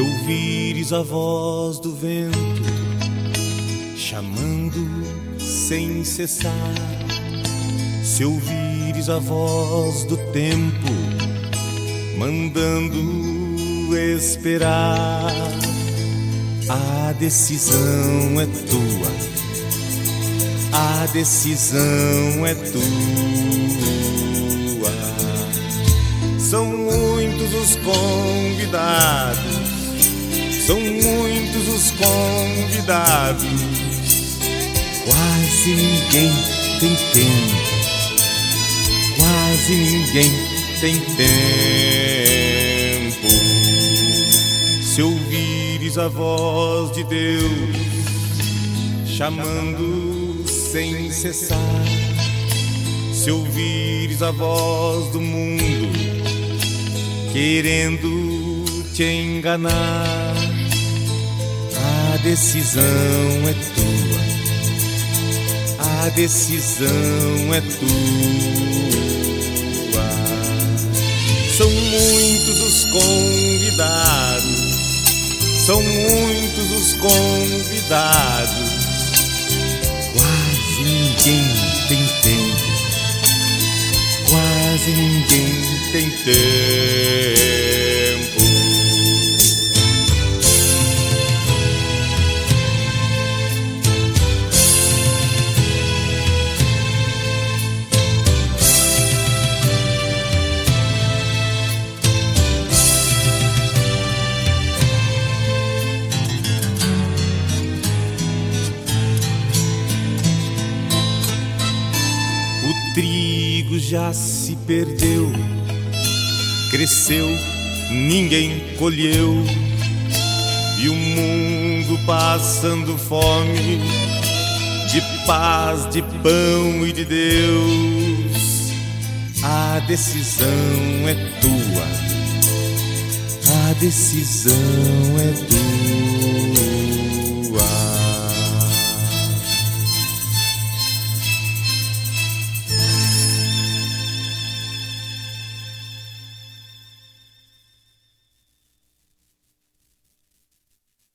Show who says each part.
Speaker 1: ouvires a voz do vento chamando sem cessar, se ouvires a voz do tempo mandando esperar, a decisão é tua, a decisão é tua. São muitos os convidados são muitos os convidados, quase ninguém tem tempo, quase ninguém tem tempo. Se ouvires a voz de Deus chamando sem cessar, se ouvires a voz do mundo querendo te enganar a decisão é tua, a decisão é tua. São muitos os convidados, são muitos os convidados. Quase ninguém tem tempo, quase ninguém tem tempo. Já se perdeu, cresceu, ninguém colheu, e o mundo passando fome, de paz, de pão e de Deus. A decisão é tua, a decisão é tua.